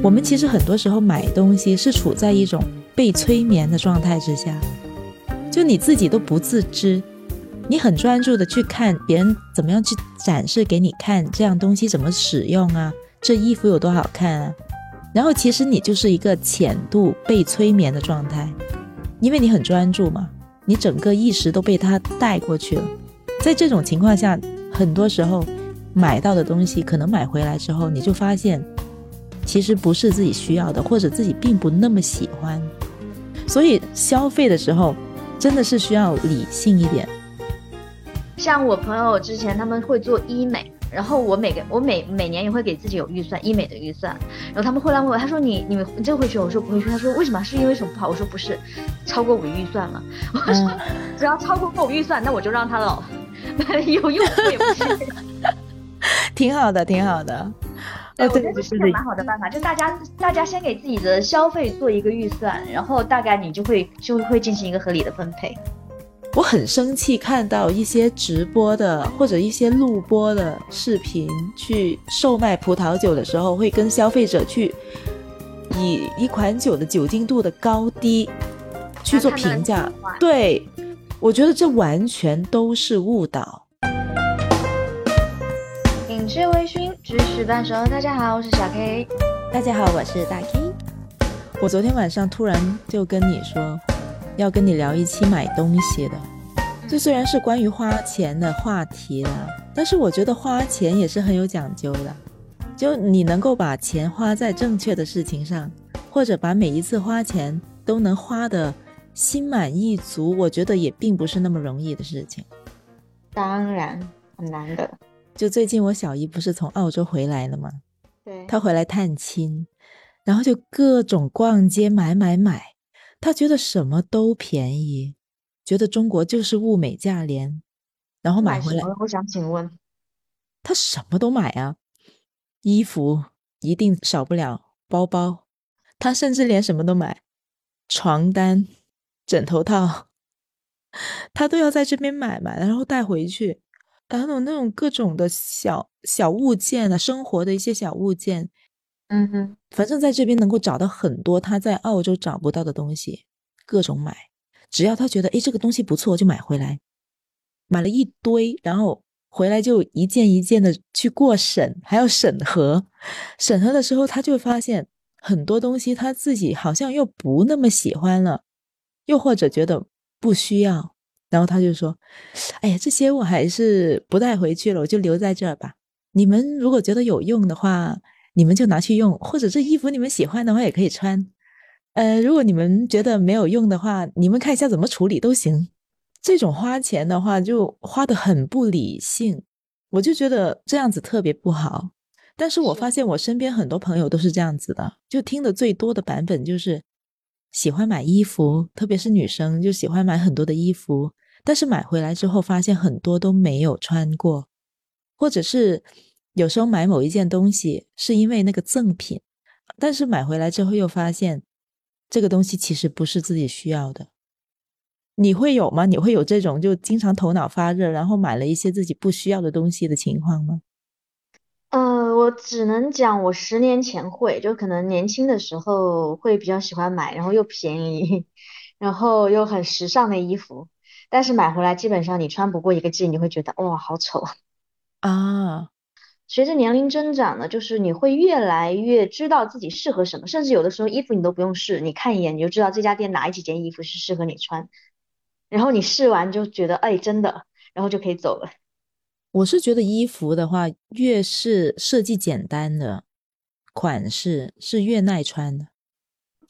我们其实很多时候买东西是处在一种被催眠的状态之下，就你自己都不自知，你很专注的去看别人怎么样去展示给你看，这样东西怎么使用啊，这衣服有多好看啊，然后其实你就是一个浅度被催眠的状态，因为你很专注嘛，你整个意识都被它带过去了，在这种情况下，很多时候买到的东西可能买回来之后，你就发现。其实不是自己需要的，或者自己并不那么喜欢，所以消费的时候真的是需要理性一点。像我朋友之前他们会做医美，然后我每个我每每年也会给自己有预算医美的预算，然后他们后来问我，他说你你们你这个会去？我说不会去。他说为什么？是因为什么不好？我说不是，超过我预算了。我说只要超过我预算，那我就让他了，有用也不去。挺好的，挺好的。我觉得这是一个蛮好的办法，就大家大家先给自己的消费做一个预算，然后大概你就会就会进行一个合理的分配。我很生气，看到一些直播的或者一些录播的视频去售卖葡萄酒的时候，会跟消费者去以一款酒的酒精度的高低去做评价。对，我觉得这完全都是误导。品质微醺，知识半熟。大家好，我是小 K。大家好，我是大 K。我昨天晚上突然就跟你说，要跟你聊一期买东西的。这虽然是关于花钱的话题了，但是我觉得花钱也是很有讲究的。就你能够把钱花在正确的事情上，或者把每一次花钱都能花的心满意足，我觉得也并不是那么容易的事情。当然，很难的。就最近我小姨不是从澳洲回来了吗？对，她回来探亲，然后就各种逛街买买买，她觉得什么都便宜，觉得中国就是物美价廉，然后买回来。我想请问，她什么都买啊，衣服一定少不了，包包，她甚至连什么都买，床单、枕头套，她都要在这边买买，然后带回去。还有那种各种的小小物件啊，生活的一些小物件，嗯哼，反正在这边能够找到很多他在澳洲找不到的东西，各种买，只要他觉得哎这个东西不错就买回来，买了一堆，然后回来就一件一件的去过审，还要审核，审核的时候他就会发现很多东西他自己好像又不那么喜欢了，又或者觉得不需要。然后他就说：“哎呀，这些我还是不带回去了，我就留在这儿吧。你们如果觉得有用的话，你们就拿去用；或者这衣服你们喜欢的话，也可以穿。呃，如果你们觉得没有用的话，你们看一下怎么处理都行。这种花钱的话，就花的很不理性，我就觉得这样子特别不好。但是我发现我身边很多朋友都是这样子的，就听的最多的版本就是。”喜欢买衣服，特别是女生就喜欢买很多的衣服，但是买回来之后发现很多都没有穿过，或者是有时候买某一件东西是因为那个赠品，但是买回来之后又发现这个东西其实不是自己需要的。你会有吗？你会有这种就经常头脑发热，然后买了一些自己不需要的东西的情况吗？呃，我只能讲，我十年前会，就可能年轻的时候会比较喜欢买，然后又便宜，然后又很时尚的衣服，但是买回来基本上你穿不过一个季，你会觉得哇，好丑啊。随着年龄增长呢，就是你会越来越知道自己适合什么，甚至有的时候衣服你都不用试，你看一眼你就知道这家店哪几件衣服是适合你穿，然后你试完就觉得哎，真的，然后就可以走了。我是觉得衣服的话，越是设计简单的款式是越耐穿的。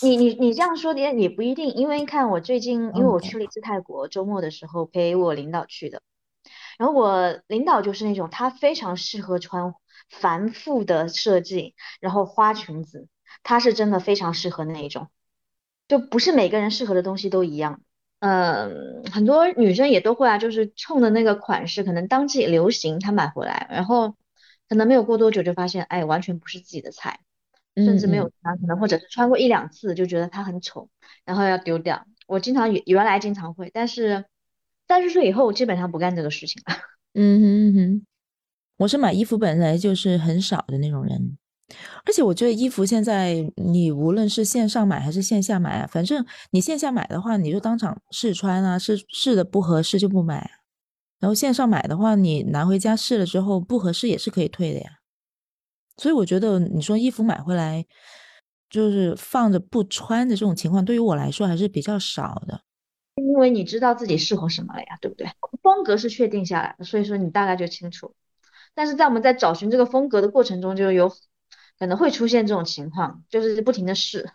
你你你这样说的也不一定，因为看我最近，因为我去了一次泰国，周末的时候陪我领导去的。然后我领导就是那种他非常适合穿繁复的设计，然后花裙子，他是真的非常适合那一种，就不是每个人适合的东西都一样。嗯，很多女生也都会啊，就是冲的那个款式，可能当季流行，她买回来，然后可能没有过多久就发现，哎，完全不是自己的菜，甚至没有穿，可能或者是穿过一两次就觉得它很丑，然后要丢掉。我经常原原来经常会，但是三十岁以后基本上不干这个事情了。嗯哼哼，我是买衣服本来就是很少的那种人，而且我觉得衣服现在你无论是线上买还是线下买啊，反正你线下买的话，你就当场试穿啊，试试的不合适就不买。然后线上买的话，你拿回家试了之后不合适也是可以退的呀。所以我觉得你说衣服买回来就是放着不穿的这种情况，对于我来说还是比较少的。因为你知道自己适合什么了呀，对不对？风格是确定下来的，所以说你大概就清楚。但是在我们在找寻这个风格的过程中，就有可能会出现这种情况，就是不停的试。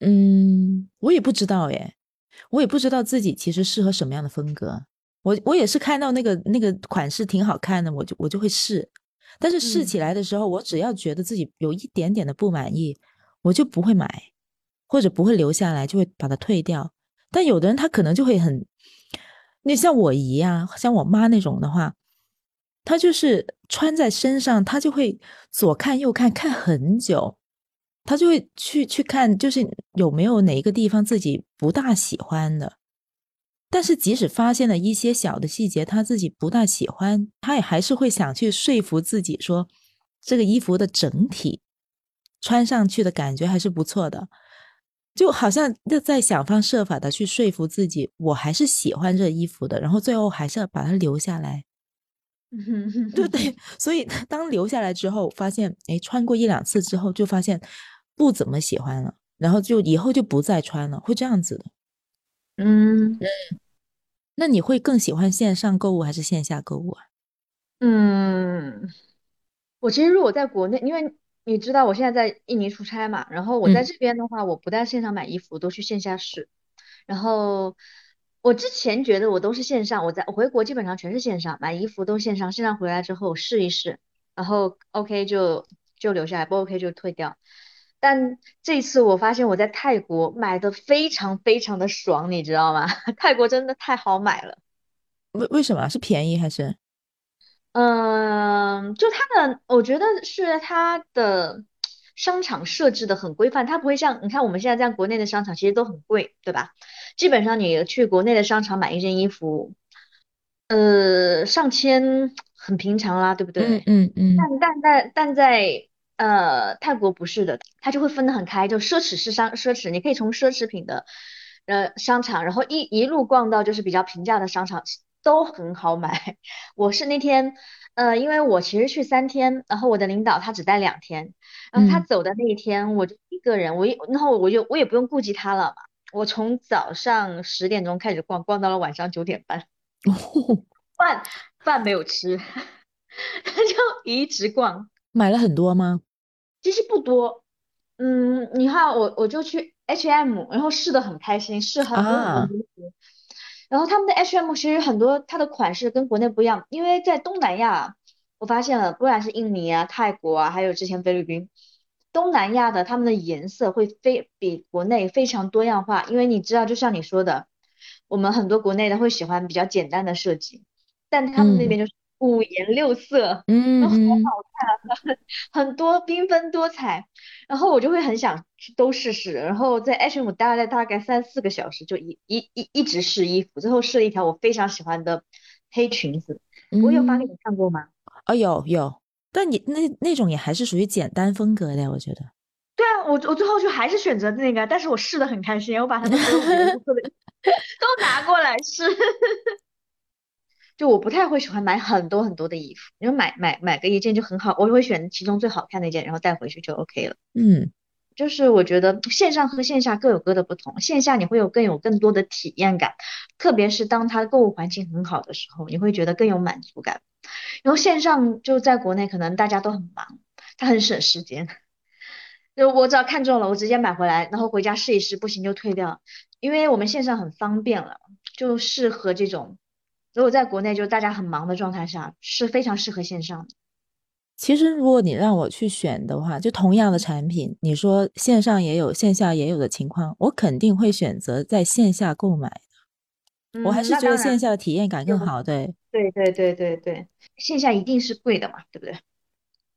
嗯，我也不知道耶，我也不知道自己其实适合什么样的风格。我我也是看到那个那个款式挺好看的，我就我就会试。但是试起来的时候，我只要觉得自己有一点点的不满意，我就不会买，或者不会留下来，就会把它退掉。但有的人他可能就会很，那像我姨啊，像我妈那种的话，他就是穿在身上，他就会左看右看，看很久，他就会去去看，就是有没有哪一个地方自己不大喜欢的。但是即使发现了一些小的细节，他自己不大喜欢，他也还是会想去说服自己说，这个衣服的整体穿上去的感觉还是不错的。就好像在在想方设法的去说服自己，我还是喜欢这衣服的，然后最后还是要把它留下来，对对。所以当留下来之后，发现哎，穿过一两次之后，就发现不怎么喜欢了，然后就以后就不再穿了，会这样子的。嗯嗯。那你会更喜欢线上购物还是线下购物啊？嗯，我其实如果在国内，因为。你知道我现在在印尼出差嘛？然后我在这边的话，我不在线上买衣服，都去线下试。然后我之前觉得我都是线上，我在我回国基本上全是线上买衣服，都线上。线上回来之后试一试，然后 OK 就就留下来，不 OK 就退掉。但这次我发现我在泰国买的非常非常的爽，你知道吗？泰国真的太好买了。为为什么是便宜还是？嗯，就它的，我觉得是它的商场设置的很规范，它不会像你看我们现在在国内的商场其实都很贵，对吧？基本上你去国内的商场买一件衣服，呃，上千很平常啦，对不对？嗯嗯嗯。但但在但在呃泰国不是的，它就会分得很开，就奢侈是商奢侈，你可以从奢侈品的呃商场，然后一一路逛到就是比较平价的商场。都很好买，我是那天，呃，因为我其实去三天，然后我的领导他只待两天，然后他走的那一天，我就一个人，我一，然后我就我也不用顾及他了嘛，我从早上十点钟开始逛，逛到了晚上九点半，饭饭没有吃，就一直逛。买了很多吗？其实不多，嗯，你看我我就去 H&M，然后试的很开心，试很多很多衣服。然后他们的 H&M 其实很多，它的款式跟国内不一样，因为在东南亚，我发现了，不管是印尼啊、泰国啊，还有之前菲律宾，东南亚的他们的颜色会非比国内非常多样化，因为你知道，就像你说的，我们很多国内的会喜欢比较简单的设计，但他们那边就是。五颜六色，嗯，都好好看，很 很多缤纷多彩，然后我就会很想去都试试，然后在 H&M 待了大概三四个小时，就一一一一直试衣服，最后试了一条我非常喜欢的黑裙子，我有发给你看过吗？啊，有有，但你那那种也还是属于简单风格的，我觉得。对啊，我我最后就还是选择那个，但是我试的很开心，我把它们 都拿过来试。就我不太会喜欢买很多很多的衣服，因为买买买个一件就很好，我会选其中最好看的一件，然后带回去就 OK 了。嗯，就是我觉得线上和线下各有各的不同，线下你会有更有更多的体验感，特别是当它购物环境很好的时候，你会觉得更有满足感。然后线上就在国内可能大家都很忙，它很省时间，就我只要看中了，我直接买回来，然后回家试一试，不行就退掉，因为我们线上很方便了，就适合这种。如果在国内，就大家很忙的状态下，是非常适合线上的。其实，如果你让我去选的话，就同样的产品，你说线上也有，线下也有的情况，我肯定会选择在线下购买的。我还是觉得线下的体验感更好。对，对，对，对，对，对，线下一定是贵的嘛，对不对？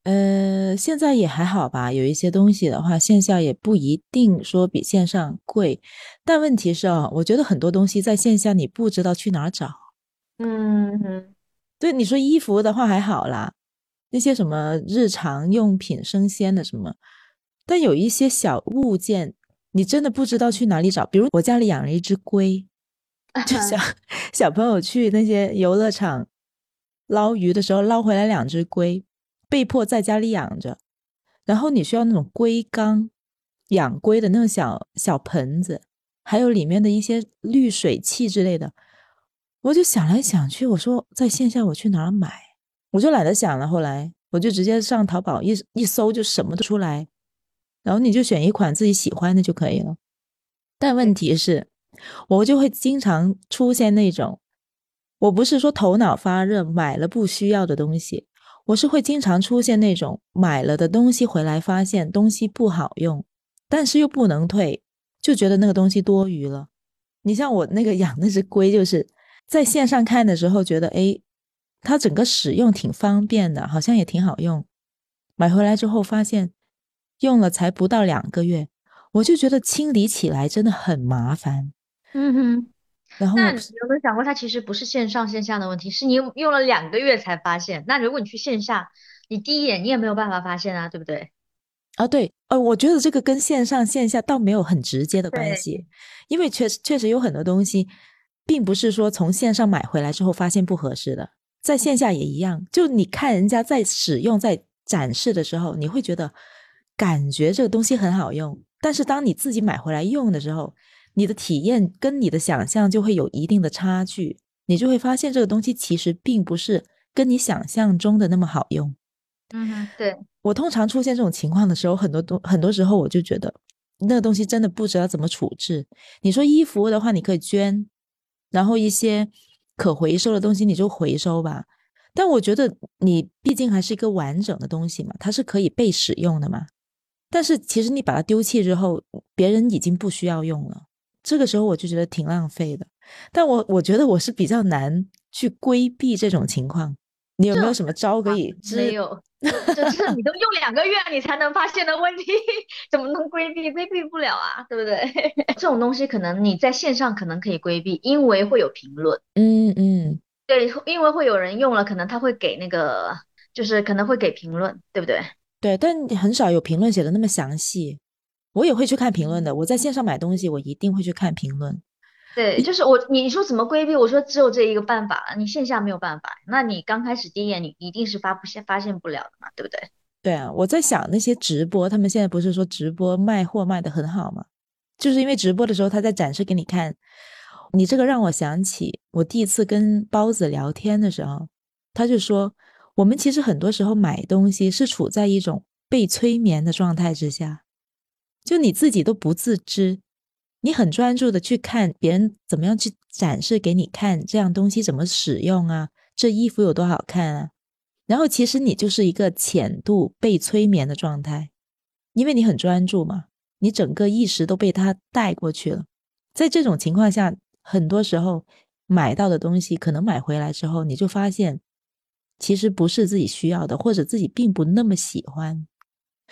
呃，现在也还好吧，有一些东西的话，线下也不一定说比线上贵。但问题是啊，我觉得很多东西在线下你不知道去哪儿找。嗯，对，你说衣服的话还好啦，那些什么日常用品、生鲜的什么，但有一些小物件，你真的不知道去哪里找。比如我家里养了一只龟，就小小朋友去那些游乐场捞鱼的时候，捞回来两只龟，被迫在家里养着。然后你需要那种龟缸，养龟的那种小小盆子，还有里面的一些滤水器之类的。我就想来想去，我说在线下我去哪儿买？我就懒得想了。后来我就直接上淘宝一一搜，就什么都出来。然后你就选一款自己喜欢的就可以了。但问题是，我就会经常出现那种，我不是说头脑发热买了不需要的东西。我是会经常出现那种买了的东西回来发现东西不好用，但是又不能退，就觉得那个东西多余了。你像我那个养那只龟，就是在线上看的时候觉得，哎，它整个使用挺方便的，好像也挺好用。买回来之后发现用了才不到两个月，我就觉得清理起来真的很麻烦。嗯哼。然后，那你有没有想过，它其实不是线上线下的问题，是你用了两个月才发现。那如果你去线下，你第一眼你也没有办法发现啊，对不对？啊，对，呃，我觉得这个跟线上线下倒没有很直接的关系，因为确实确实有很多东西，并不是说从线上买回来之后发现不合适的，在线下也一样。就你看人家在使用、在展示的时候，你会觉得感觉这个东西很好用，但是当你自己买回来用的时候，你的体验跟你的想象就会有一定的差距，你就会发现这个东西其实并不是跟你想象中的那么好用。嗯，对我通常出现这种情况的时候，很多东很多时候我就觉得那个东西真的不知道怎么处置。你说衣服的话，你可以捐，然后一些可回收的东西你就回收吧。但我觉得你毕竟还是一个完整的东西嘛，它是可以被使用的嘛。但是其实你把它丢弃之后，别人已经不需要用了。这个时候我就觉得挺浪费的，但我我觉得我是比较难去规避这种情况。你有没有什么招可以？没有，就是你都用两个月你才能发现的问题，怎么能规避？规避不了啊，对不对？这种东西可能你在线上可能可以规避，因为会有评论。嗯嗯，对，因为会有人用了，可能他会给那个，就是可能会给评论，对不对？对，但很少有评论写的那么详细。我也会去看评论的。我在线上买东西，我一定会去看评论。对，就是我，你说怎么规避？我说只有这一个办法了。你线下没有办法，那你刚开始第一眼你一定是发不现发现不了的嘛，对不对？对啊，我在想那些直播，他们现在不是说直播卖货卖的很好吗？就是因为直播的时候他在展示给你看。你这个让我想起我第一次跟包子聊天的时候，他就说我们其实很多时候买东西是处在一种被催眠的状态之下。就你自己都不自知，你很专注的去看别人怎么样去展示给你看，这样东西怎么使用啊？这衣服有多好看啊？然后其实你就是一个浅度被催眠的状态，因为你很专注嘛，你整个意识都被他带过去了。在这种情况下，很多时候买到的东西，可能买回来之后，你就发现其实不是自己需要的，或者自己并不那么喜欢。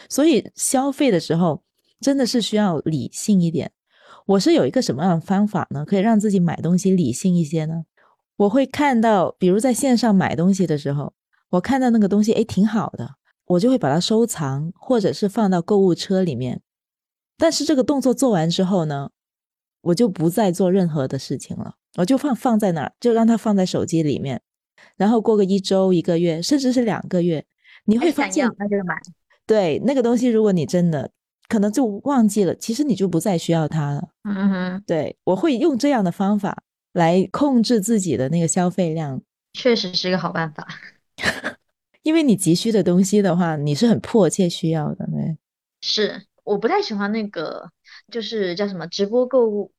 所以消费的时候。真的是需要理性一点。我是有一个什么样的方法呢？可以让自己买东西理性一些呢？我会看到，比如在线上买东西的时候，我看到那个东西，哎，挺好的，我就会把它收藏，或者是放到购物车里面。但是这个动作做完之后呢，我就不再做任何的事情了，我就放放在那儿，就让它放在手机里面。然后过个一周、一个月，甚至是两个月，你会发现，那就买。对那个东西，如果你真的。可能就忘记了，其实你就不再需要它了。嗯哼，对我会用这样的方法来控制自己的那个消费量，确实是一个好办法。因为你急需的东西的话，你是很迫切需要的。对，是我不太喜欢那个，就是叫什么直播购物。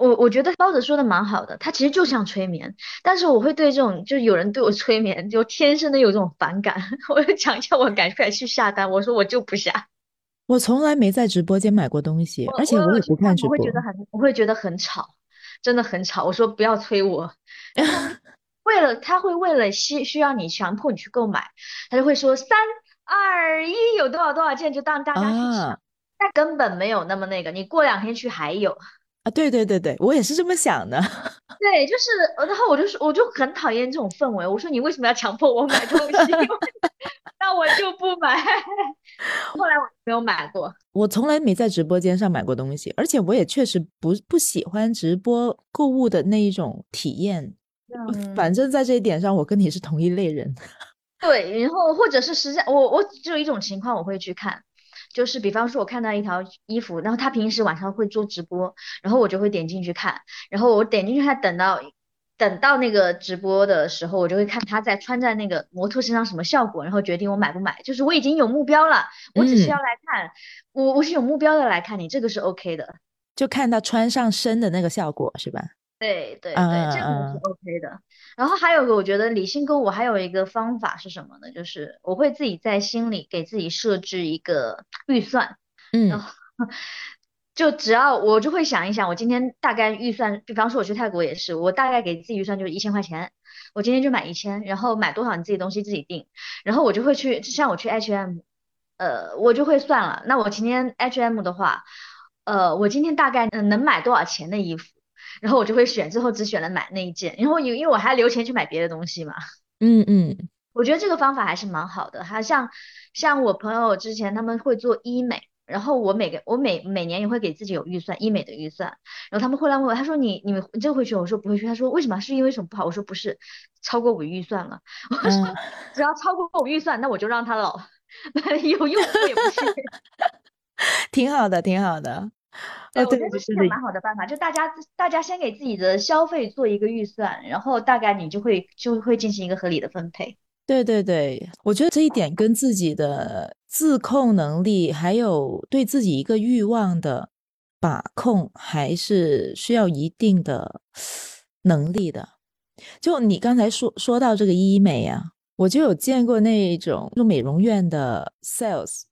我我觉得包子说的蛮好的，他其实就像催眠，但是我会对这种就有人对我催眠，就天生的有这种反感。我就讲一下我感觉去下单，我说我就不下。我从来没在直播间买过东西，而且我也不看直播。我会觉得很，我会觉得很吵，真的很吵。我说不要催我，为了他会为了需需要你强迫你去购买，他就会说三二一，有多少多少件就当大家去抢，但根本没有那么那个，你过两天去还有啊。对对对对，我也是这么想的。对，就是，然后我就说，我就很讨厌这种氛围。我说你为什么要强迫我买东西？那我就不买。后来我没有买过，我从来没在直播间上买过东西，而且我也确实不不喜欢直播购物的那一种体验。反正，在这一点上，我跟你是同一类人。对，然后或者是实在，我我只有一种情况我会去看，就是比方说我看到一条衣服，然后他平时晚上会做直播，然后我就会点进去看，然后我点进去看，等到。等到那个直播的时候，我就会看他在穿在那个模特身上什么效果，然后决定我买不买。就是我已经有目标了，我只是要来看，我我是有目标的来看你，这个是 OK 的。就看到穿上身的那个效果是吧？对对对，这个是 OK 的。然后还有个，我觉得理性购物还有一个方法是什么呢？就是我会自己在心里给自己设置一个预算。嗯。就只要我就会想一想，我今天大概预算，比方说我去泰国也是，我大概给自己预算就是一千块钱，我今天就买一千，然后买多少你自己东西自己定，然后我就会去，像我去 H&M，呃，我就会算了，那我今天 H&M 的话，呃，我今天大概能买多少钱的衣服，然后我就会选，最后只选了买那一件，然后因因为我还留钱去买别的东西嘛，嗯嗯，我觉得这个方法还是蛮好的，还像像我朋友之前他们会做医美。然后我每个我每每年也会给自己有预算医美的预算，然后他们会来问我，他说你你们你这个会去？我说不会去。他说为什么？是因为什么不好？我说不是，超过我预算了。我说只要超过我预算，那我就让他老 有用我也不去。挺好的，挺好的。对，我觉得这是个蛮好的办法，就大家大家先给自己的消费做一个预算，然后大概你就会就会进行一个合理的分配。对对对，我觉得这一点跟自己的自控能力，还有对自己一个欲望的把控，还是需要一定的能力的。就你刚才说说到这个医美啊，我就有见过那种就美容院的 sales，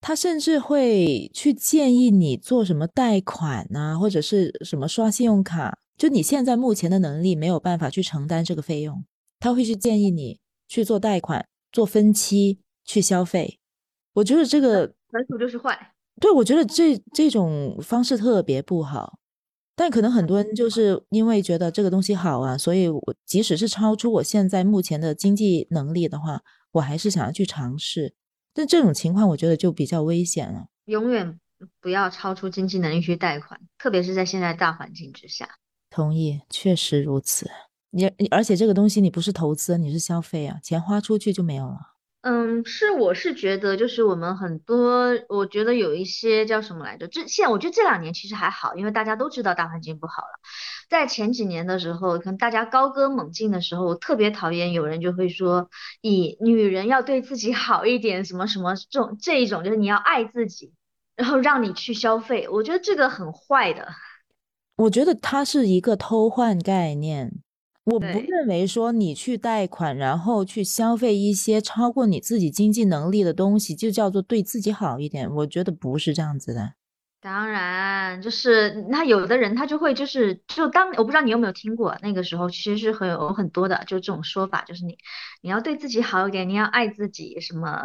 他甚至会去建议你做什么贷款啊，或者是什么刷信用卡，就你现在目前的能力没有办法去承担这个费用，他会去建议你。去做贷款、做分期去消费，我觉得这个纯属就是坏。对，我觉得这这种方式特别不好。但可能很多人就是因为觉得这个东西好啊，所以我即使是超出我现在目前的经济能力的话，我还是想要去尝试。但这种情况我觉得就比较危险了。永远不要超出经济能力去贷款，特别是在现在大环境之下。同意，确实如此。你你而且这个东西你不是投资，你是消费啊，钱花出去就没有了。嗯，是，我是觉得就是我们很多，我觉得有一些叫什么来着？这现在我觉得这两年其实还好，因为大家都知道大环境不好了。在前几年的时候，可能大家高歌猛进的时候，我特别讨厌有人就会说，以女人要对自己好一点，什么什么这种这一种，就是你要爱自己，然后让你去消费，我觉得这个很坏的。我觉得它是一个偷换概念。我不认为说你去贷款，然后去消费一些超过你自己经济能力的东西，就叫做对自己好一点。我觉得不是这样子的。当然，就是那有的人他就会就是就当我不知道你有没有听过，那个时候其实是很有很多的，就这种说法，就是你你要对自己好一点，你要爱自己，什么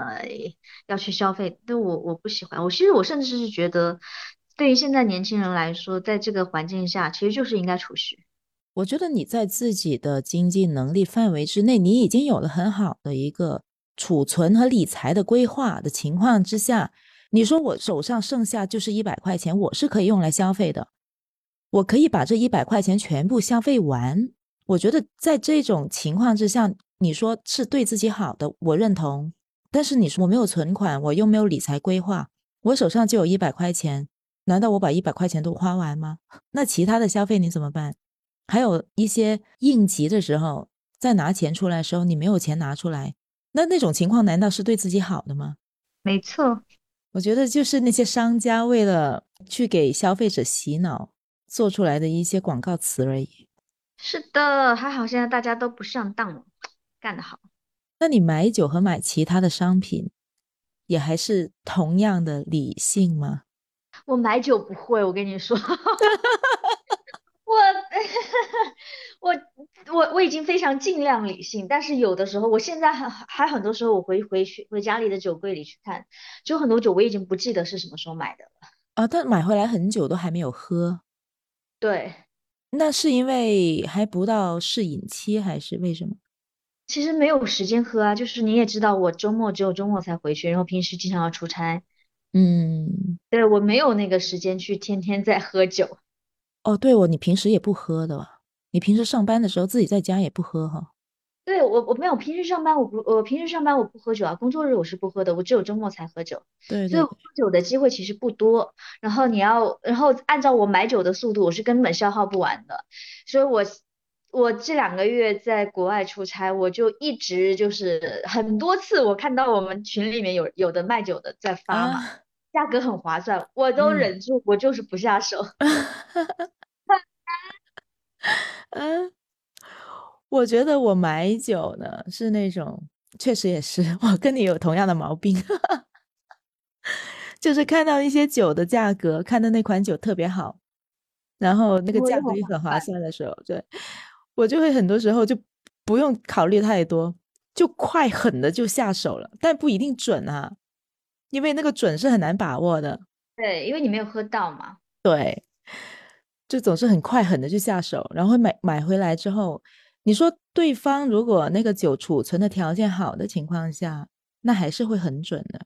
要去消费，但我我不喜欢。我其实我甚至是觉得，对于现在年轻人来说，在这个环境下，其实就是应该储蓄。我觉得你在自己的经济能力范围之内，你已经有了很好的一个储存和理财的规划的情况之下，你说我手上剩下就是一百块钱，我是可以用来消费的，我可以把这一百块钱全部消费完。我觉得在这种情况之下，你说是对自己好的，我认同。但是你说我没有存款，我又没有理财规划，我手上就有一百块钱，难道我把一百块钱都花完吗？那其他的消费你怎么办？还有一些应急的时候，在拿钱出来的时候，你没有钱拿出来，那那种情况难道是对自己好的吗？没错，我觉得就是那些商家为了去给消费者洗脑做出来的一些广告词而已。是的，还好现在大家都不上当了，干得好。那你买酒和买其他的商品，也还是同样的理性吗？我买酒不会，我跟你说。我 我我我已经非常尽量理性，但是有的时候，我现在还还很多时候，我回回去回家里的酒柜里去看，就很多酒我已经不记得是什么时候买的了啊。但买回来很久都还没有喝，对，那是因为还不到试饮期，还是为什么？其实没有时间喝啊，就是你也知道，我周末只有周末才回去，然后平时经常要出差，嗯，对，我没有那个时间去天天在喝酒。哦，对哦，你平时也不喝的吧？你平时上班的时候自己在家也不喝哈？对，我我没有平时上班我不我平时上班我不喝酒啊，工作日我是不喝的，我只有周末才喝酒，对对对，所以我喝酒的机会其实不多。然后你要，然后按照我买酒的速度，我是根本消耗不完的。所以我我这两个月在国外出差，我就一直就是很多次我看到我们群里面有有的卖酒的在发嘛，啊，价格很划算，我都嗯忍住，我就是不下手。嗯，我觉得我买酒呢是那种，确实也是，我跟你有同样的毛病，就是看到一些酒的价格，看到那款酒特别好，然后那个价格也很划算的时候，对，我就会很多时候就不用考虑太多，就快狠的就下手了，但不一定准啊，因为那个准是很难把握的。对，因为你没有喝到嘛。对，就总是很快狠的就下手，然后买买回来之后，你说对方如果那个酒储存的条件好的情况下，那还是会很准的。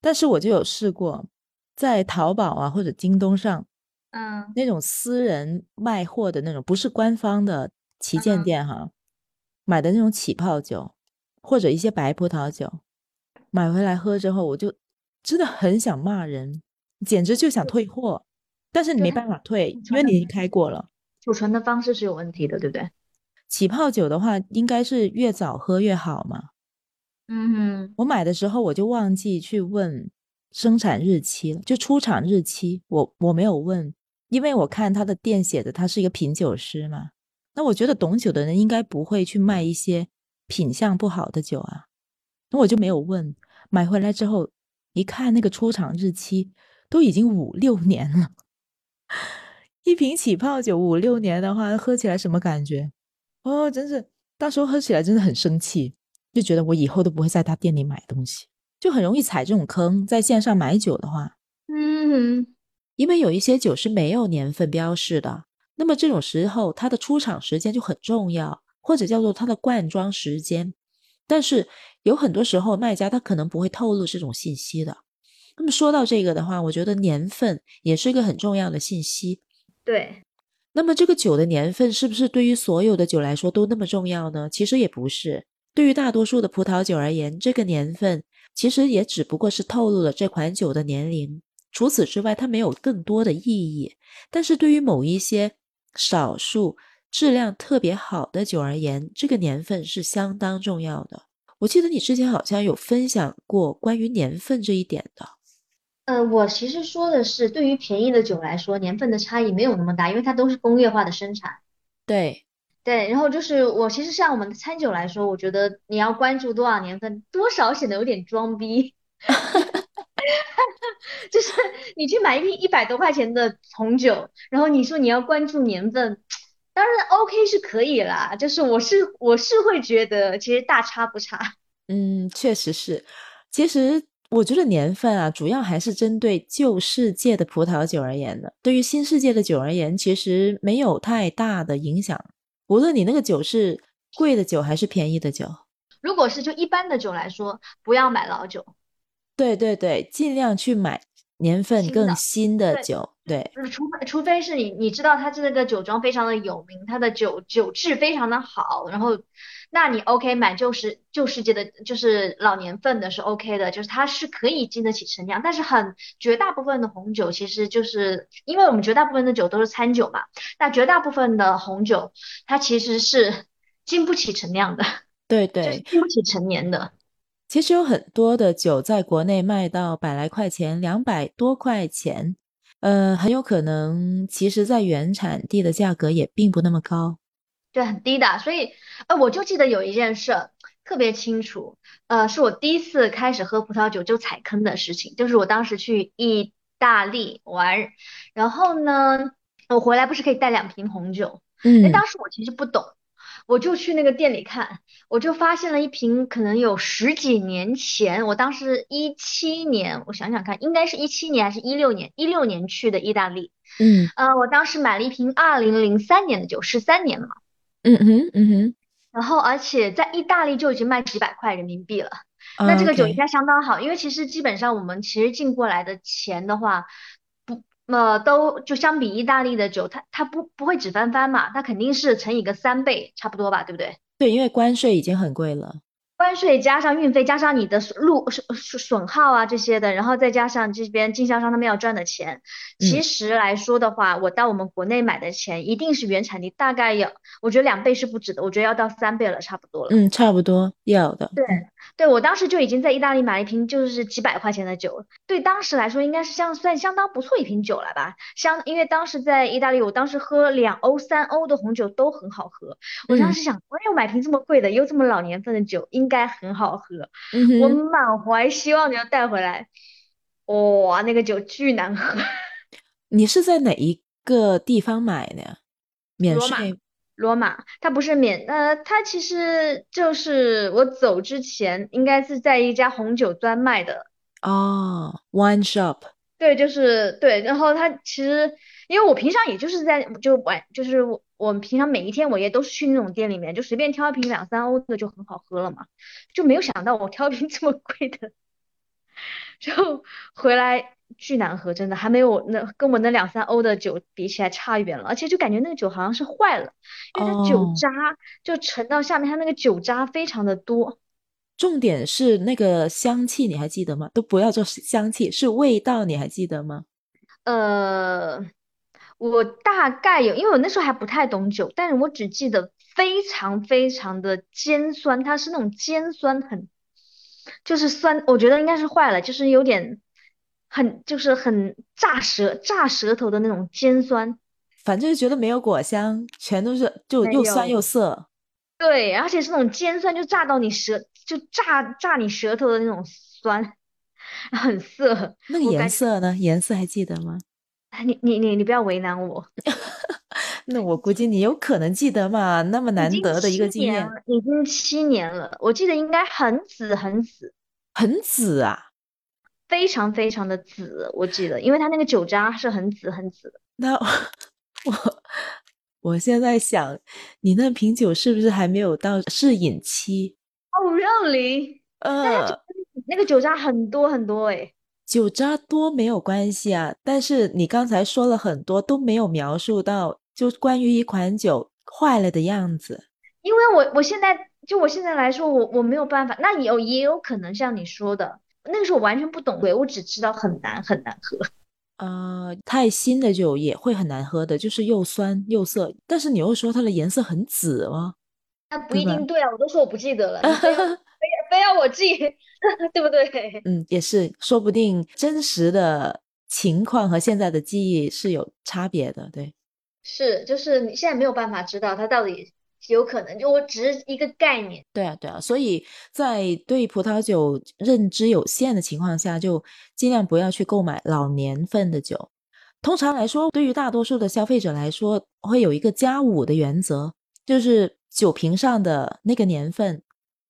但是我就有试过，在淘宝啊或者京东上嗯那种私人卖货的那种，不是官方的旗舰嗯店哈，买的那种起泡酒或者一些白葡萄酒，买回来喝之后，我就真的很想骂人，简直就想退货。但是你没办法退，因为你已经开过了。储存的方式是有问题的，对不对？起泡酒的话，应该是越早喝越好嘛。嗯哼，我买的时候我就忘记去问生产日期了，就出厂日期，我我没有问，因为我看他的店写的他是一个品酒师嘛。那我觉得懂酒的人应该不会去卖一些品相不好的酒啊，那我就没有问。买回来之后一看那个出厂日期，都已经五六年了。一瓶起泡酒五六年的话，喝起来什么感觉？哦，真是，到时候喝起来真的很生气，就觉得我以后都不会在他店里买东西，就很容易踩这种坑。在线上买酒的话，嗯，因为有一些酒是没有年份标示的，那么这种时候它的出厂时间就很重要，或者叫做它的灌装时间。但是有很多时候卖家他可能不会透露这种信息的。那么说到这个的话，我觉得年份也是一个很重要的信息。对，那么这个酒的年份是不是对于所有的酒来说都那么重要呢？其实也不是。对于大多数的葡萄酒而言，这个年份其实也只不过是透露了这款酒的年龄，除此之外，它没有更多的意义。但是对于某一些少数质量特别好的酒而言，这个年份是相当重要的。我记得你之前好像有分享过关于年份这一点的。呃，我其实说的是，对于便宜的酒来说，年份的差异没有那么大，因为它都是工业化的生产。对，对，然后就是我其实像我们的餐酒来说，我觉得你要关注多少年份，多少显得有点装逼。就是你去买一瓶一百多块钱的红酒，然后你说你要关注年份，当然 OK 是可以啦，就是我是我是会觉得其实大差不差。嗯，确实是。其实我觉得年份啊，主要还是针对旧世界的葡萄酒而言的。对于新世界的酒而言，其实没有太大的影响。无论你那个酒是贵的酒还是便宜的酒，如果是就一般的酒来说，不要买老酒，对对对，尽量去买年份更新的酒。对，就是除非除非是你你知道它这个酒庄非常的有名，它的酒酒质非常的好，然后那你 OK 买旧世旧世界的就是老年份的是 OK 的，就是它是可以经得起陈酿，但是很绝大部分的红酒其实就是因为我们绝大部分的酒都是餐酒嘛，那绝大部分的红酒它其实是经不起陈酿的，对就是对。经不起陈年的。其实有很多的酒在国内卖到百来块钱、两百多块钱，呃，很有可能其实在原产地的价格也并不那么高。对，很低的，所以呃，我就记得有一件事特别清楚，呃，是我第一次开始喝葡萄酒就踩坑的事情，就是我当时去意大利玩，然后呢，我回来不是可以带两瓶红酒，嗯那嗯当时我其实不懂，我就去那个店里看，我就发现了一瓶可能有十几年前，我当时一七年，我想想看，应该是一七年还是一六年，一六年去的意大利，嗯呃，我当时买了一瓶二零零三年的酒，十三年了嘛。嗯哼嗯哼，然后而且在意大利就已经卖几百块人民币了。那这个酒应该相当好，因为其实基本上我们其实进过来的钱的话，不呃都就相比意大利的酒，它它不不会只翻番嘛，它肯定是乘以个三倍差不多吧，对不对？对，因为关税已经很贵了。关税加上运费加上你的路损损耗啊这些的，然后再加上这边经销商他们要赚的钱，其实来说的话，我到我们国内买的钱一定是原产地大概要，我觉得两倍是不止的，我觉得要到三倍了，差不多了。嗯，差不多要的。对。对我当时就已经在意大利买了一瓶就是几百块钱的酒，对当时来说应该是相算相当不错一瓶酒了吧？相因为当时在意大利，我当时喝两欧三欧的红酒都很好喝。我当时想，哎呦，买瓶这么贵的又这么老年份的酒，应该很好喝。我满怀希望的要带回来，哇，那个酒巨难喝。你是在哪一个地方买的？免税。罗马，它不是免，呃，它其实就是我走之前应该是在一家红酒专卖的哦，wine shop。对，就是对，然后它其实因为我平常也就是在就晚，就是我们平常每一天我也都是去那种店里面，就随便挑一瓶两三欧的就很好喝了嘛，就没有想到我挑一瓶这么贵的，就回来。巨难喝，真的还没有那跟我那两三欧的酒比起来差远了，而且就感觉那个酒好像是坏了，因为它酒渣就沉到下面，它那个酒渣非常的多。重点是那个香气，你还记得吗？都不要做香气，是味道，你还记得吗？呃，我大概有，因为我那时候还不太懂酒，但是我只记得非常非常的尖酸，它是那种尖酸，很就是酸，我觉得应该是坏了，就是有点。很就是很炸舌炸舌头的那种尖酸，反正就觉得没有果香，全都是就又酸又涩。对，而且是那种尖酸，就炸到你舌，就炸炸你舌头的那种酸，很涩。那个颜色呢？颜色还记得吗？你你你你不要为难我。那我估计你有可能记得嘛？那么难得的一个经验，已经七年了，我记得应该很紫很紫，很紫啊。非常非常的紫，我记得，因为它那个酒渣是很紫很紫的。那我我现在想，你那瓶酒是不是还没有到试饮期？哦，really？呃，那个酒渣很多很多哎。酒渣多没有关系啊，但是你刚才说了很多都没有描述到，就关于一款酒坏了的样子。因为我我现在就我现在来说，我我没有办法。那有也有可能像你说的。那个时候我完全不懂，我只知道很难很难喝。呃，太新的酒也会很难喝的，就是又酸又涩。但是你又说它的颜色很紫哦，那不一定对啊，我都说我不记得了，非要非要我记，对不对？嗯，也是，说不定真实的情况和现在的记忆是有差别的，对。是，就是你现在没有办法知道它到底。有可能，就我只是一个概念。对啊，对啊，所以在对葡萄酒认知有限的情况下，就尽量不要去购买老年份的酒。通常来说，对于大多数的消费者来说，会有一个加五的原则，就是酒瓶上的那个年份，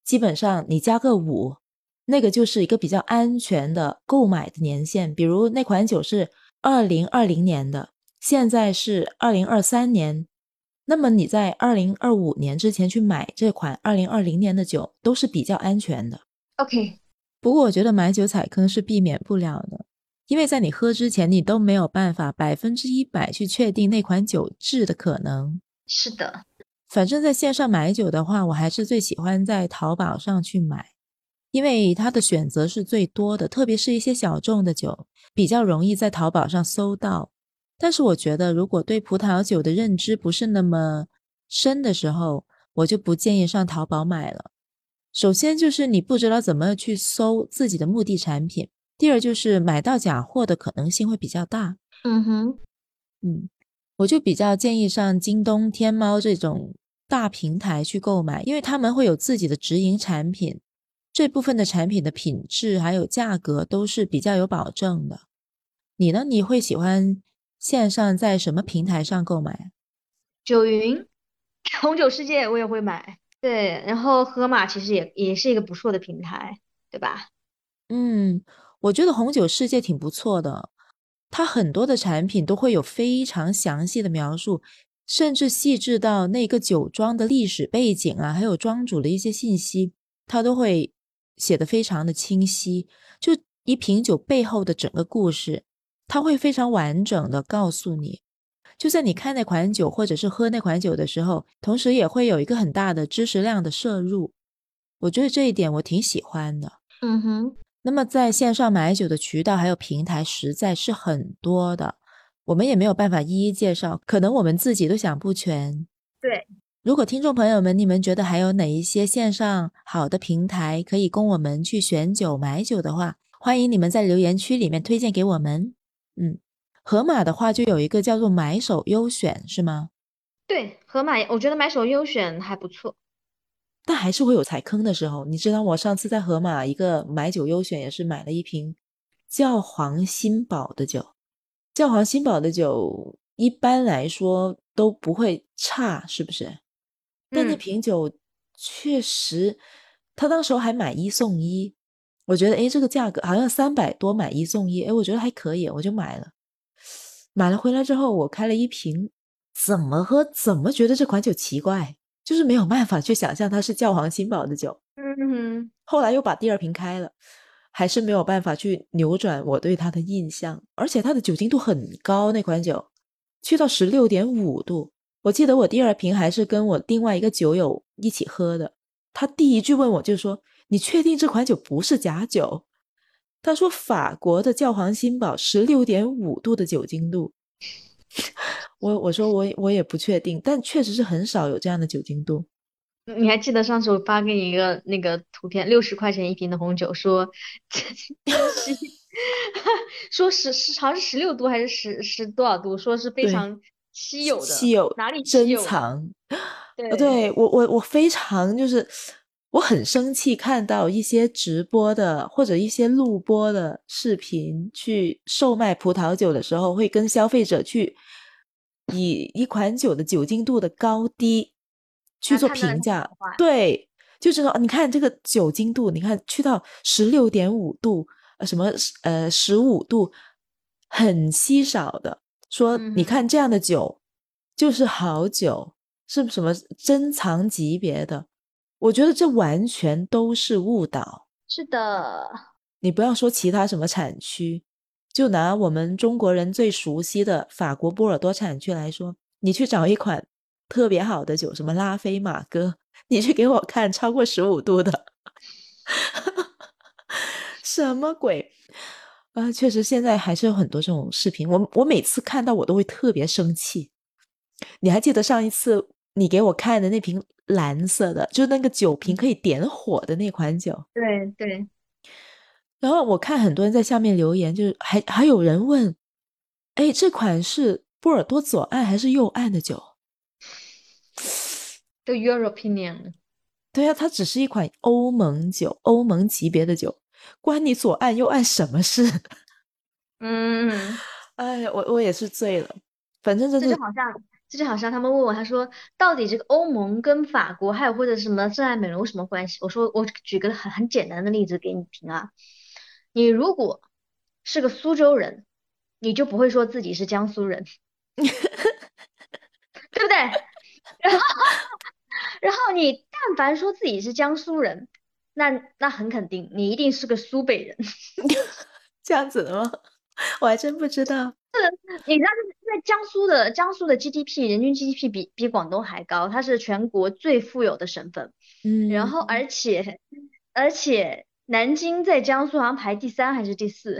基本上你加个五，那个就是一个比较安全的购买的年限。比如那款酒是二零二零年的，现在是二零二三年。那么你在二零二五年之前去买这款二零二零年的酒都是比较安全的。OK，不过我觉得买酒踩坑是避免不了的，因为在你喝之前你都没有办法百分之一百去确定那款酒质的可能。是的，反正在线上买酒的话，我还是最喜欢在淘宝上去买，因为它的选择是最多的，特别是一些小众的酒比较容易在淘宝上搜到。但是我觉得，如果对葡萄酒的认知不是那么深的时候，我就不建议上淘宝买了。首先就是你不知道怎么去搜自己的目的产品，第二就是买到假货的可能性会比较大。嗯哼，嗯，我就比较建议上京东、天猫这种大平台去购买，因为他们会有自己的直营产品，这部分的产品的品质还有价格都是比较有保证的。你呢？你会喜欢？线上在什么平台上购买？九云、红酒世界我也会买。对，然后盒马其实也也是一个不错的平台，对吧？嗯，我觉得红酒世界挺不错的，它很多的产品都会有非常详细的描述，甚至细致到那个酒庄的历史背景啊，还有庄主的一些信息，它都会写的非常的清晰。就一瓶酒背后的整个故事，他会非常完整的告诉你。就在你看那款酒或者是喝那款酒的时候，同时也会有一个很大的知识量的摄入。我觉得这一点我挺喜欢的。嗯哼。那么在线上买酒的渠道还有平台实在是很多的，我们也没有办法一一介绍，可能我们自己都想不全。对，如果听众朋友们你们觉得还有哪一些线上好的平台可以供我们去选酒买酒的话，欢迎你们在留言区里面推荐给我们。嗯。盒马的话就有一个叫做买手优选，是吗？对，盒马我觉得买手优选还不错，但还是会有踩坑的时候。你知道我上次在盒马一个买酒优选也是买了一瓶教皇新宝的酒，教皇新宝的酒一般来说都不会差，是不是？但那瓶酒确实，他当时候还买一送一，我觉得哎这个价格好像三百多买一送一，哎我觉得还可以，我就买了。买了回来之后，我开了一瓶，怎么喝怎么觉得这款酒奇怪，就是没有办法去想象它是教皇新堡的酒。嗯，后来又把第二瓶开了，还是没有办法去扭转我对它的印象，而且它的酒精度很高，那款酒去到十六点五度。我记得我第二瓶还是跟我另外一个酒友一起喝的，他第一句问我就说：“你确定这款酒不是假酒？”他说：“法国的教皇新堡十六点五度的酒精度。”我我说我我也不确定，但确实是很少有这样的酒精度。你还记得上次我发给你一个那个图片，六十块钱一瓶的红酒，说 说十十好像是十六度还是十十多少度，说是非常稀有的，稀有哪里珍藏？对，对我我我非常就是。我很生气，看到一些直播的或者一些录播的视频去售卖葡萄酒的时候，会跟消费者去以一款酒的酒精度的高低去做评价。对，就是说，你看这个酒精度，你看去到十六点五度，呃，什么呃十五度，很稀少的。说你看这样的酒就是好酒，是什么珍藏级别的。我觉得这完全都是误导。是的，你不要说其他什么产区，就拿我们中国人最熟悉的法国波尔多产区来说，你去找一款特别好的酒，什么拉菲马戈，你去给我看超过十五度的，什么鬼？啊，确实现在还是有很多这种视频，我我每次看到我都会特别生气。你还记得上一次你给我看的那瓶？蓝色的，就是那个酒瓶可以点火的那款酒。对对。然后我看很多人在下面留言，就是还还有人问：“哎，这款是波尔多左岸还是右岸的酒？” Your Opinion。对呀，它只是一款欧盟酒，欧盟级别的酒，关你左岸右岸什么事？嗯。哎呀，我我也是醉了，反正这就是好像。就好像他们问我，他说到底这个欧盟跟法国还有或者什么圣爱美容什么关系？我说我举个很很简单的例子给你听啊，你如果是个苏州人，你就不会说自己是江苏人，对不对？然后然后你但凡说自己是江苏人，那那很肯定你一定是个苏北人，这样子的吗？我还真不知道。是，你知道，因为江苏的江苏的 GDP 人均 GDP 比比广东还高，它是全国最富有的省份。嗯，然后而且而且南京在江苏好像排第三还是第四，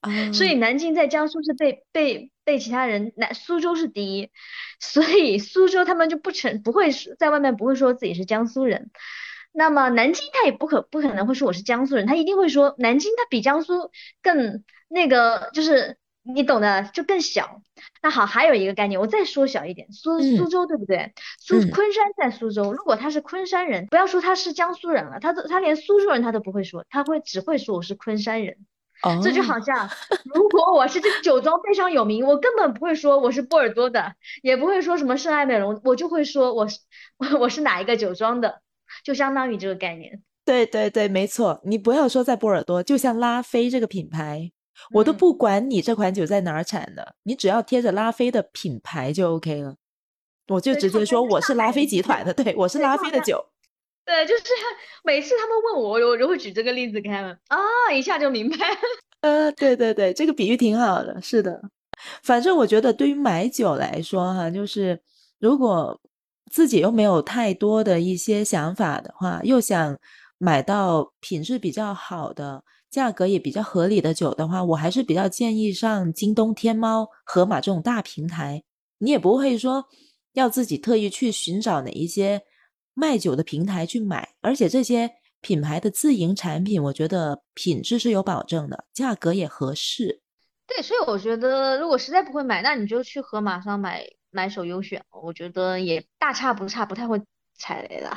啊，所以南京在江苏是被被被其他人，南苏州是第一，所以苏州他们就不成不会在外面不会说自己是江苏人。那么南京他也不可不可能会说我是江苏人，他一定会说南京他比江苏更那个就是。你懂的，就更小。那好，还有一个概念，我再缩小一点，苏苏州对不对？苏昆山在苏州，如果他是昆山人，不要说他是江苏人了，他都他连苏州人他都不会说，他会只会说我是昆山人。哦，这就好像，如果我是这个酒庄非常有名，我根本不会说我是波尔多的，也不会说什么圣爱美容，我就会说我是 我是哪一个酒庄的，就相当于这个概念。对对对，没错，你不要说在波尔多，就像拉菲这个品牌。我都不管你这款酒在哪儿产的，你只要贴着拉菲的品牌就 OK 了。我就直接说我是拉菲集团的，对我是拉菲的酒。对，就是 每次他们问我，我就会举这个例子给他们啊，一下就明白。呃，对对对，这个比喻挺好的，是的。反正我觉得对于买酒来说哈，就是如果自己又没有太多的一些想法的话，又想买到品质比较好的、价格也比较合理的酒的话，我还是比较建议上京东、天猫、盒马这种大平台。你也不会说要自己特意去寻找哪一些。卖酒的平台去买，而且这些品牌的自营产品，我觉得品质是有保证的，价格也合适。对，所以我觉得如果实在不会买，那你就去盒马上买买手优选，我觉得也大差不差，不太会踩雷的。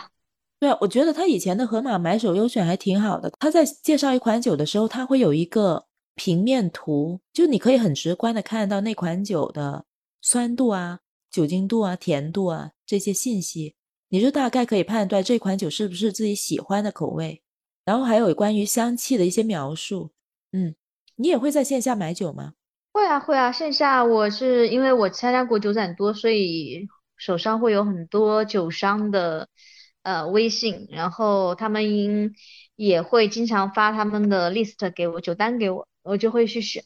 对啊，我觉得他以前的盒马买手优选还挺好的。他在介绍一款酒的时候，他会有一个平面图，就你可以很直观的看到那款酒的酸度啊、酒精度啊、甜度啊这些信息。你就大概可以判断这款酒是不是自己喜欢的口味，然后还有关于香气的一些描述。嗯，你也会在线下买酒吗？会啊，会啊。线下我是因为我参加过酒展多，所以手上会有很多酒商的呃微信，然后他们也会经常发他们的 list 给我酒单给我，我就会去选。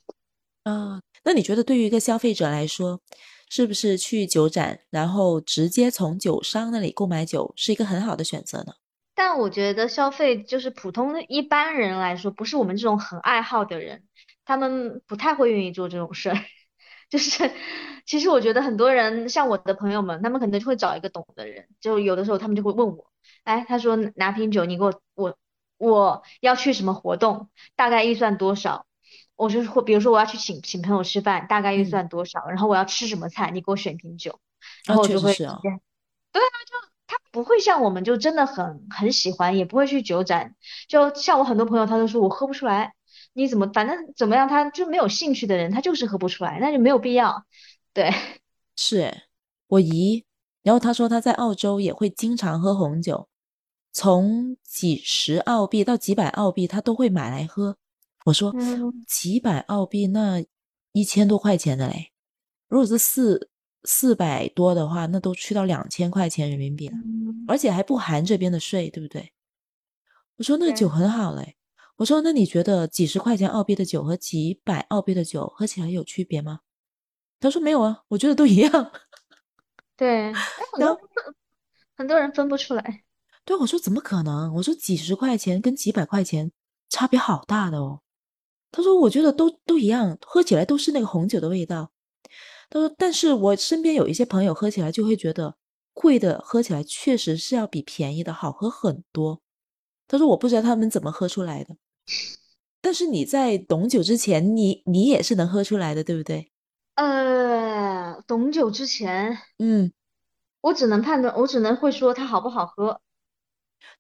啊，那你觉得对于一个消费者来说？是不是去酒展，然后直接从酒商那里购买酒是一个很好的选择呢？但我觉得消费就是普通的一般人来说，不是我们这种很爱好的人，他们不太会愿意做这种事儿。就是其实我觉得很多人像我的朋友们，他们可能就会找一个懂的人，就有的时候他们就会问我，哎，他说拿瓶酒，你给我我我要去什么活动，大概预算多少？我就是会，比如说我要去请请朋友吃饭，大概预算多少？然后我要吃什么菜，你给我选瓶酒，然后我就会对啊，就他不会像我们就真的很很喜欢，也不会去酒展。就像我很多朋友，他都说我喝不出来，你怎么反正怎么样，他就没有兴趣的人，他就是喝不出来，那就没有必要。对，是诶，我姨，然后她说她在澳洲也会经常喝红酒，从几十澳币到几百澳币，她都会买来喝。我说几百澳币，那一千多块钱的嘞。如果是四四百多的话，那都去到两千块钱人民币了，而且还不含这边的税，对不对？我说那个酒很好嘞。我说那你觉得几十块钱澳币的酒和几百澳币的酒喝起来有区别吗？他说没有啊，我觉得都一样。对，然后很多人分不出来。对，我说怎么可能？我说几十块钱跟几百块钱差别好大的哦。他说：“我觉得都都一样，喝起来都是那个红酒的味道。”他说：“但是我身边有一些朋友喝起来就会觉得贵的喝起来确实是要比便宜的好喝很多。”他说：“我不知道他们怎么喝出来的，但是你在懂酒之前，你你也是能喝出来的，对不对？”呃，懂酒之前，嗯，我只能判断，我只能会说它好不好喝。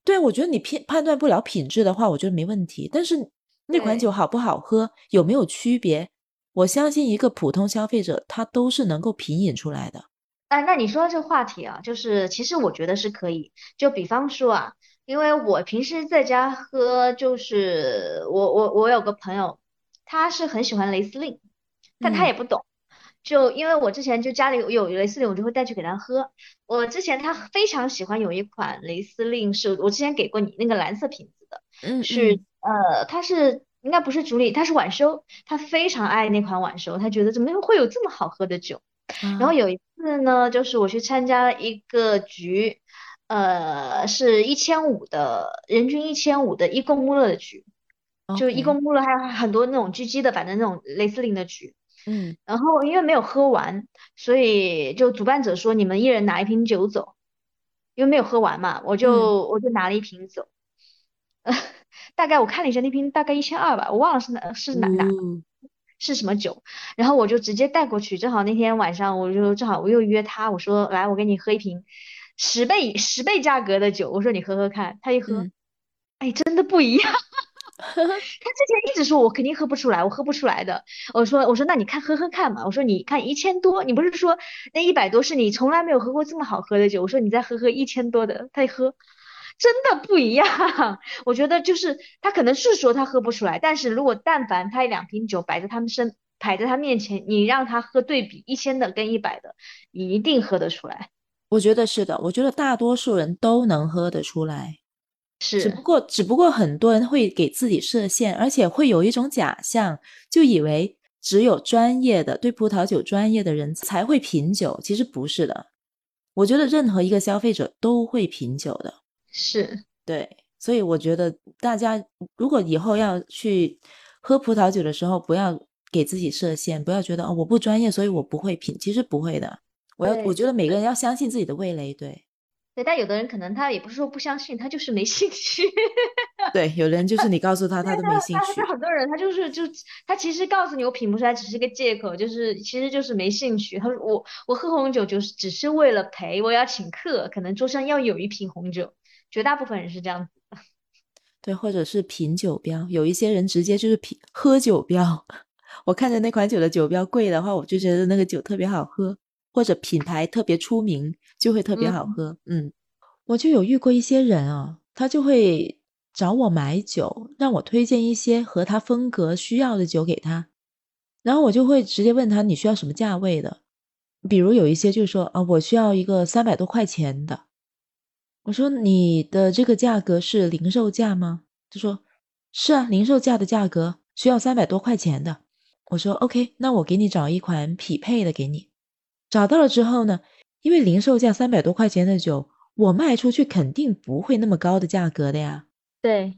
对，我觉得你判判断不了品质的话，我觉得没问题，但是。那款酒好不好喝，有没有区别？我相信一个普通消费者他都是能够品饮出来的。哎，那你说这个话题啊，就是其实我觉得是可以。就比方说啊，因为我平时在家喝，就是我我我有个朋友，他是很喜欢雷司令，但他也不懂。就因为我之前就家里有雷司令，我就会带去给他喝。我之前他非常喜欢有一款雷司令，是我之前给过你那个蓝色瓶子的，嗯，是。呃，他是应该不是主理，他是晚收，他非常爱那款晚收，他觉得怎么会有这么好喝的酒。然后有一次呢，就是我去参加了一个局，呃，是一千五的，人均一千五的伊贡穆勒的局，就伊贡穆勒还有很多那种狙击的，反正那种雷司令的局。嗯。然后因为没有喝完，所以就主办者说你们一人拿一瓶酒走，因为没有喝完嘛，我就我就拿了一瓶走。大概我看了一下那瓶大概一千二吧，我忘了是哪是哪哪是什么酒，然后我就直接带过去，正好那天晚上我就正好我又约他，我说来我给你喝一瓶十倍十倍价格的酒，我说你喝喝看，他一喝，哎真的不一样，他之前一直说我肯定喝不出来，我喝不出来的，我说我说那你看喝喝看嘛，我说你看一千多，你不是说那一百多是你从来没有喝过这么好喝的酒，我说你再喝喝一千多的，他一喝。真的不一样，我觉得就是他可能是说他喝不出来，但是如果但凡他两瓶酒摆在他们身，摆在他面前，你让他喝对比一千的跟一百的，你一定喝得出来。我觉得是的，我觉得大多数人都能喝得出来，是只不过只不过很多人会给自己设限，而且会有一种假象，就以为只有专业的对葡萄酒专业的人才会品酒，其实不是的。我觉得任何一个消费者都会品酒的，是，对，所以我觉得大家如果以后要去喝葡萄酒的时候，不要给自己设限，不要觉得哦我不专业，所以我不会品，其实不会的。我要我觉得每个人要相信自己的味蕾，对对，但有的人可能他也不是说不相信，他就是没兴趣。对，有的人就是你告诉他 他都没兴趣但是，很多人他就是就他其实告诉你我品不出来，只是个借口，就是其实就是没兴趣。他说我我喝红酒就是只是为了陪，我要请客，可能桌上要有一瓶红酒，绝大部分人是这样子。对，或者是品酒标，有一些人直接就是品喝酒标。我看着那款酒的酒标贵的话，我就觉得那个酒特别好喝，或者品牌特别出名，就会特别好嗯喝。嗯，我就有遇过一些人啊，他就会找我买酒，让我推荐一些和他风格需要的酒给他，然后我就会直接问他你需要什么价位的，比如有一些就是说啊，我需要一个三百多块钱的，我说你的这个价格是零售价吗？他说是啊，零售价的价格需要三百多块钱的。我说 OK，那我给你找一款匹配的给你。找到了之后呢，因为零售价三百多块钱的酒，我卖出去肯定不会那么高的价格的呀。对，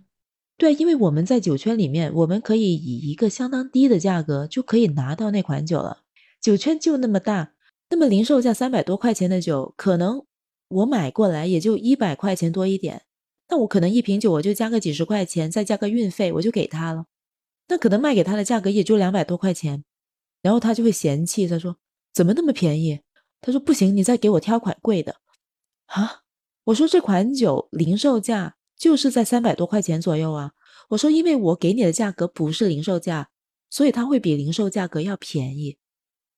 对，因为我们在酒圈里面，我们可以以一个相当低的价格就可以拿到那款酒了。酒圈就那么大，那么零售价三百多块钱的酒，可能我买过来也就一百块钱多一点。那我可能一瓶酒我就加个几十块钱，再加个运费，我就给他了。那可能卖给他的价格也就两百多块钱，然后他就会嫌弃，他说怎么那么便宜？他说不行，你再给我挑款贵的。啊，我说这款酒零售价就是在三百多块钱左右啊。我说因为我给你的价格不是零售价，所以它会比零售价格要便宜。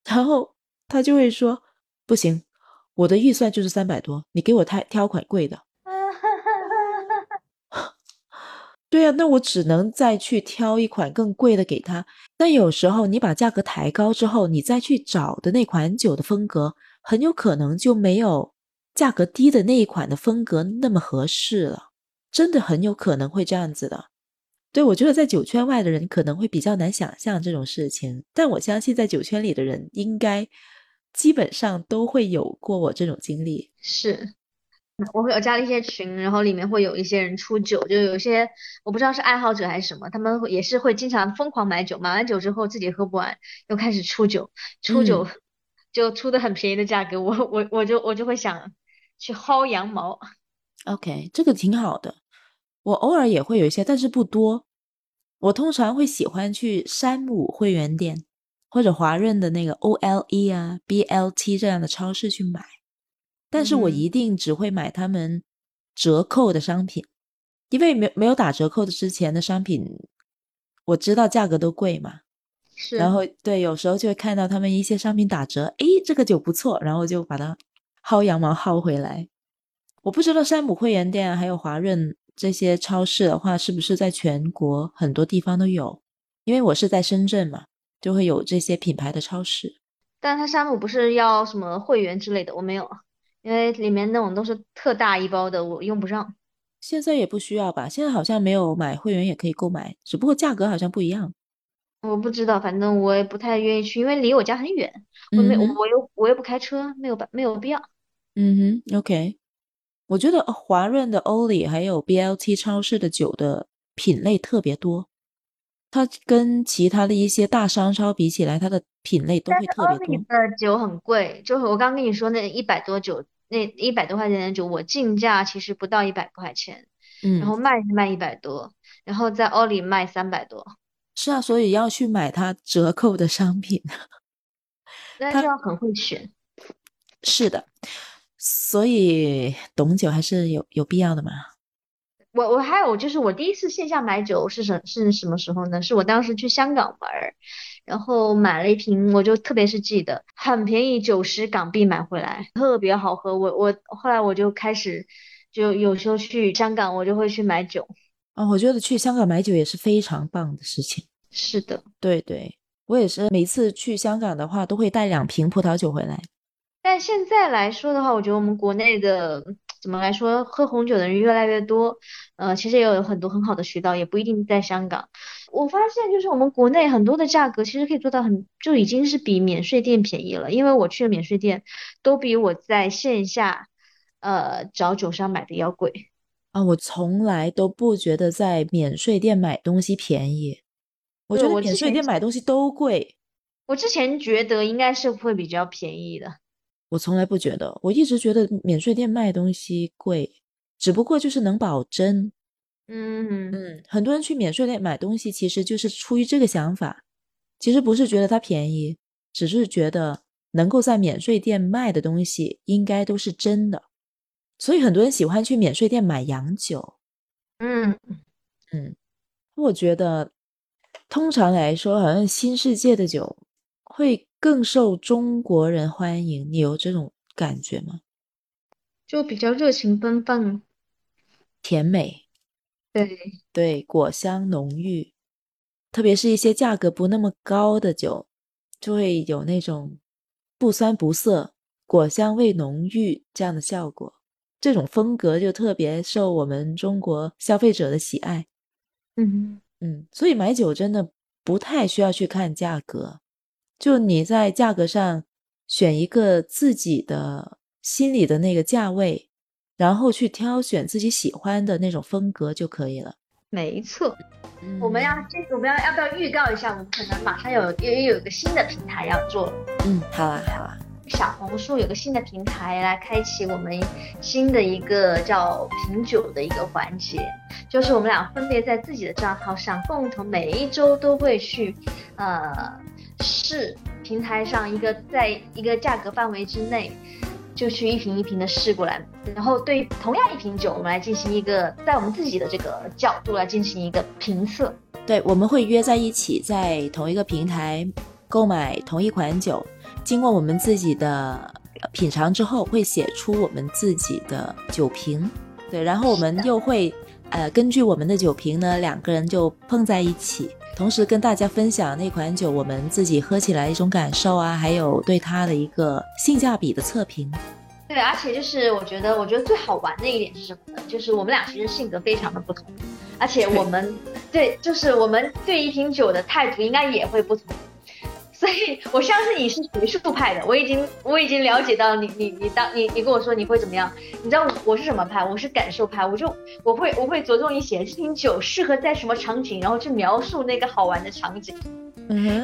然后他就会说不行，我的预算就是三百多，你给我挑挑款贵的。对呀、那我只能再去挑一款更贵的给他。但有时候你把价格抬高之后，你再去找的那款酒的风格，很有可能就没有价格低的那一款的风格那么合适了。真的很有可能会这样子的。对，我觉得在酒圈外的人可能会比较难想象这种事情，但我相信在酒圈里的人应该基本上都会有过我这种经历。是。我会有加了一些群，然后里面会有一些人出酒，就有些我不知道是爱好者还是什么，他们会也是会经常疯狂买酒，买完酒之后自己喝不完，又开始出酒，出酒 就出的很便宜的价格，我我我就我就会想去薅羊毛。OK，这个挺好的。我偶尔也会有一些，但是不多。我通常会喜欢去山姆会员店或者华润的那个 OLE 啊、BLT 这样的超市去买，但是我嗯一定只会买他们折扣的商品，因为没没有打折扣的之前的商品，我知道价格都贵嘛。是，然后对，有时候就会看到他们一些商品打折，诶，这个酒不错，然后就把它薅羊毛薅回来。我不知道山姆会员店啊还有华润这些超市的话，是不是在全国很多地方都有？因为我是在深圳嘛，就会有这些品牌的超市。但是它山姆不是要什么会员之类的，我没有，因为里面那种都是特大一包的，我用不上。现在也不需要吧？现在好像没有买会员也可以购买，只不过价格好像不一样。我不知道，反正我也不太愿意去，因为离我家很远，我没嗯我又我又不开车，没有办没有必要。嗯哼，OK。我觉得呃华润的欧里还有 BLT 超市的酒的品类特别多，它跟其他的一些大商超比起来，它的品类都会特别多。里的酒很贵，就是我刚跟你说那一百多酒，那一百多块钱的酒，我进价其实不到一百块钱，嗯，然后卖是卖一百多，然后在欧里卖三百多，是啊，所以要去买它折扣的商品。它那就要很会选。是的，所以懂酒还是有有必要的嘛。我我还有就是我第一次线下买酒是什是什么时候呢？是我当时去香港玩儿，然后买了一瓶，我就特别是记得很便宜，九十港币买回来，特别好喝。我我后来我就开始就有时候去香港，我就会去买酒。啊、我觉得去香港买酒也是非常棒的事情。是的，对对，我也是每次去香港的话，都会带两瓶葡萄酒回来。但现在来说的话，我觉得我们国内的怎么来说，喝红酒的人越来越多，呃，其实也有很多很好的渠道，也不一定在香港。我发现就是我们国内很多的价格其实可以做到很，就已经是比免税店便宜了，因为我去的免税店都比我在线下，呃，找酒商买的要贵。啊，我从来都不觉得在免税店买东西便宜，我觉得免税店买东西都贵。我之前觉得应该是会比较便宜的，我从来不觉得，我一直觉得免税店卖东西贵，只不过就是能保真。嗯嗯，很多人去免税店买东西，其实就是出于这个想法，其实不是觉得它便宜，只是觉得能够在免税店卖的东西应该都是真的，所以很多人喜欢去免税店买洋酒。嗯嗯，我觉得通常来说，好像新世界的酒。会更受中国人欢迎，你有这种感觉吗？就比较热情奔放，甜美，对对，果香浓郁，特别是一些价格不那么高的酒，就会有那种不酸不涩、果香味浓郁这样的效果。这种风格就特别受我们中国消费者的喜爱。嗯嗯，所以买酒真的不太需要去看价格。就你在价格上选一个自己的心里的那个价位，然后去挑选自己喜欢的那种风格就可以了。没错，我们要这我们要要不要预告一下？我们可能马上有也有一个新的平台要做。嗯，好啊，好啊。小红书有个新的平台来开启我们新的一个叫品酒的一个环节，就是我们俩分别在自己的账号上共同每一周都会去，呃。试平台上一个在一个价格范围之内，就去一瓶一瓶的试过来，然后对同样一瓶酒，我们来进行一个在我们自己的这个角度来进行一个评测。对，我们会约在一起，在同一个平台购买同一款酒，经过我们自己的品尝之后，会写出我们自己的酒评。对，然后我们又会呃根据我们的酒评呢，两个人就碰在一起。同时跟大家分享那款酒，我们自己喝起来一种感受啊，还有对它的一个性价比的测评。对，而且就是我觉得，我觉得最好玩的一点是什么呢？就是我们俩其实性格非常的不同，而且我们 对，就是我们对一瓶酒的态度应该也会不同。所以我相信你是学术派的，我已经我已经了解到你你你当你你跟我说你会怎么样？你知道我是什么派？我是感受派，我就我会我会着重于写这瓶酒适合在什么场景，然后去描述那个好玩的场景，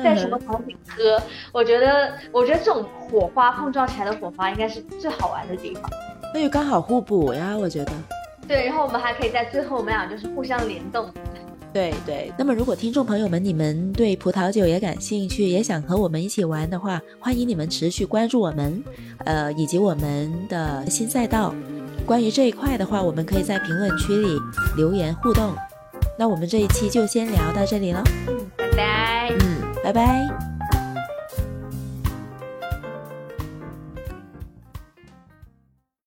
在什么场景喝。我觉得我觉得这种火花碰撞起来的火花应该是最好玩的地方。那就刚好互补呀，我觉得。对，然后我们还可以在最后我们俩就是互相联动。对对，那么如果听众朋友们你们对葡萄酒也感兴趣，也想和我们一起玩的话，欢迎你们持续关注我们，呃，以及我们的新赛道。关于这一块的话，我们可以在评论区里留言互动。那我们这一期就先聊到这里了，嗯，拜拜，嗯，拜拜。